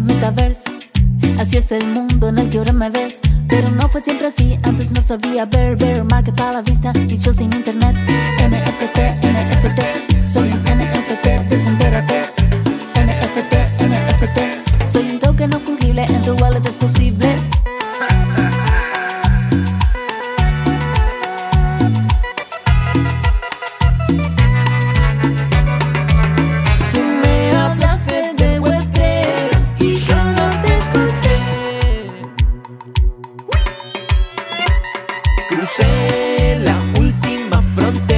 metaverse. Así es el mundo en el que ahora me ves. Pero no fue siempre así, antes no sabía ver, ver, market a la vista y yo sin internet. NFT, NFT, soy un NFT, desentérate. NFT, NFT, soy un token no fungible, en tu wallet es posible. Crucé la última frontera.